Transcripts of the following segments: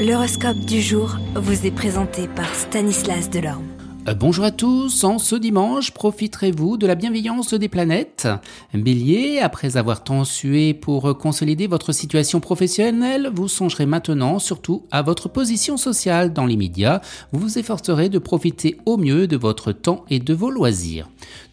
L'horoscope du jour vous est présenté par Stanislas Delorme. Euh, bonjour à tous, en ce dimanche, profiterez-vous de la bienveillance des planètes? Bélier, après avoir tant sué pour consolider votre situation professionnelle, vous songerez maintenant surtout à votre position sociale dans l'immédiat, vous vous efforcerez de profiter au mieux de votre temps et de vos loisirs.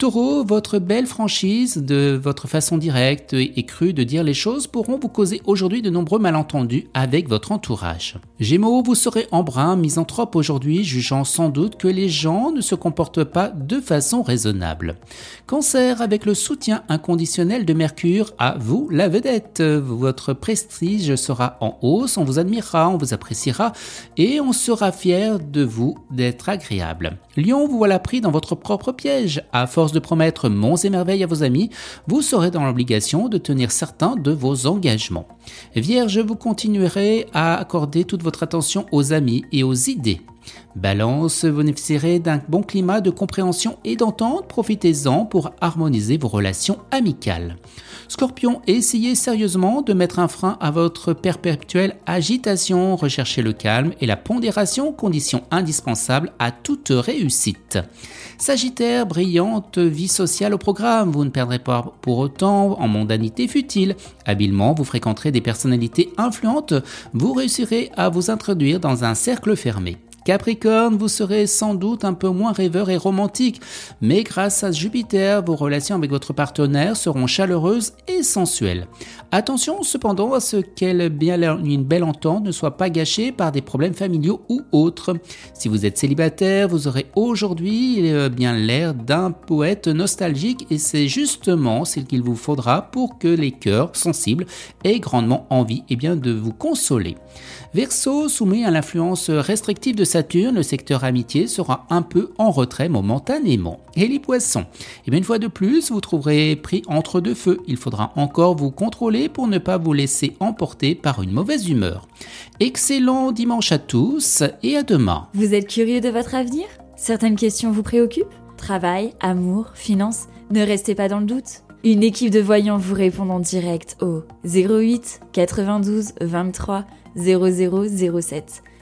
Taureau, votre belle franchise de votre façon directe et crue de dire les choses pourront vous causer aujourd'hui de nombreux malentendus avec votre entourage. Gémeaux, vous serez embrun, misanthrope aujourd'hui, jugeant sans doute que les gens ne se comportent pas de façon raisonnable. Cancer, avec le soutien inconditionnel de Mercure, à vous la vedette. Votre prestige sera en hausse, on vous admirera, on vous appréciera et on sera fier de vous d'être agréable. Lion, vous voilà pris dans votre propre piège. À force de promettre monts et merveilles à vos amis, vous serez dans l'obligation de tenir certains de vos engagements. Vierge, vous continuerez à accorder toute votre attention aux amis et aux idées. Balance, vous bénéficierez d'un bon climat de compréhension et d'entente, profitez-en pour harmoniser vos relations amicales. Scorpion, essayez sérieusement de mettre un frein à votre perpétuelle agitation, recherchez le calme et la pondération, condition indispensable à toute réussite. Sagittaire, brillante vie sociale au programme, vous ne perdrez pas pour autant en mondanité futile. Habilement, vous fréquenterez des personnalités influentes, vous réussirez à vous introduire dans un cercle fermé. Capricorne, vous serez sans doute un peu moins rêveur et romantique, mais grâce à Jupiter, vos relations avec votre partenaire seront chaleureuses et sensuelles. Attention cependant à ce qu'une belle entente ne soit pas gâchée par des problèmes familiaux ou autres. Si vous êtes célibataire, vous aurez aujourd'hui euh, bien l'air d'un poète nostalgique et c'est justement ce qu'il vous faudra pour que les cœurs sensibles aient grandement envie eh bien, de vous consoler. Verseau, soumis à l'influence restrictive de Le secteur amitié sera un peu en retrait momentanément. Et les poissons Et eh bien une fois de plus, vous trouverez pris entre deux feux. Il faudra encore vous contrôler pour ne pas vous laisser emporter par une mauvaise humeur. Excellent dimanche à tous et à demain. Vous êtes curieux de votre avenir? Certaines questions vous préoccupent? Travail, amour, finances? Ne restez pas dans le doute. Une équipe de voyants vous répond en direct au 08 92 23 0007.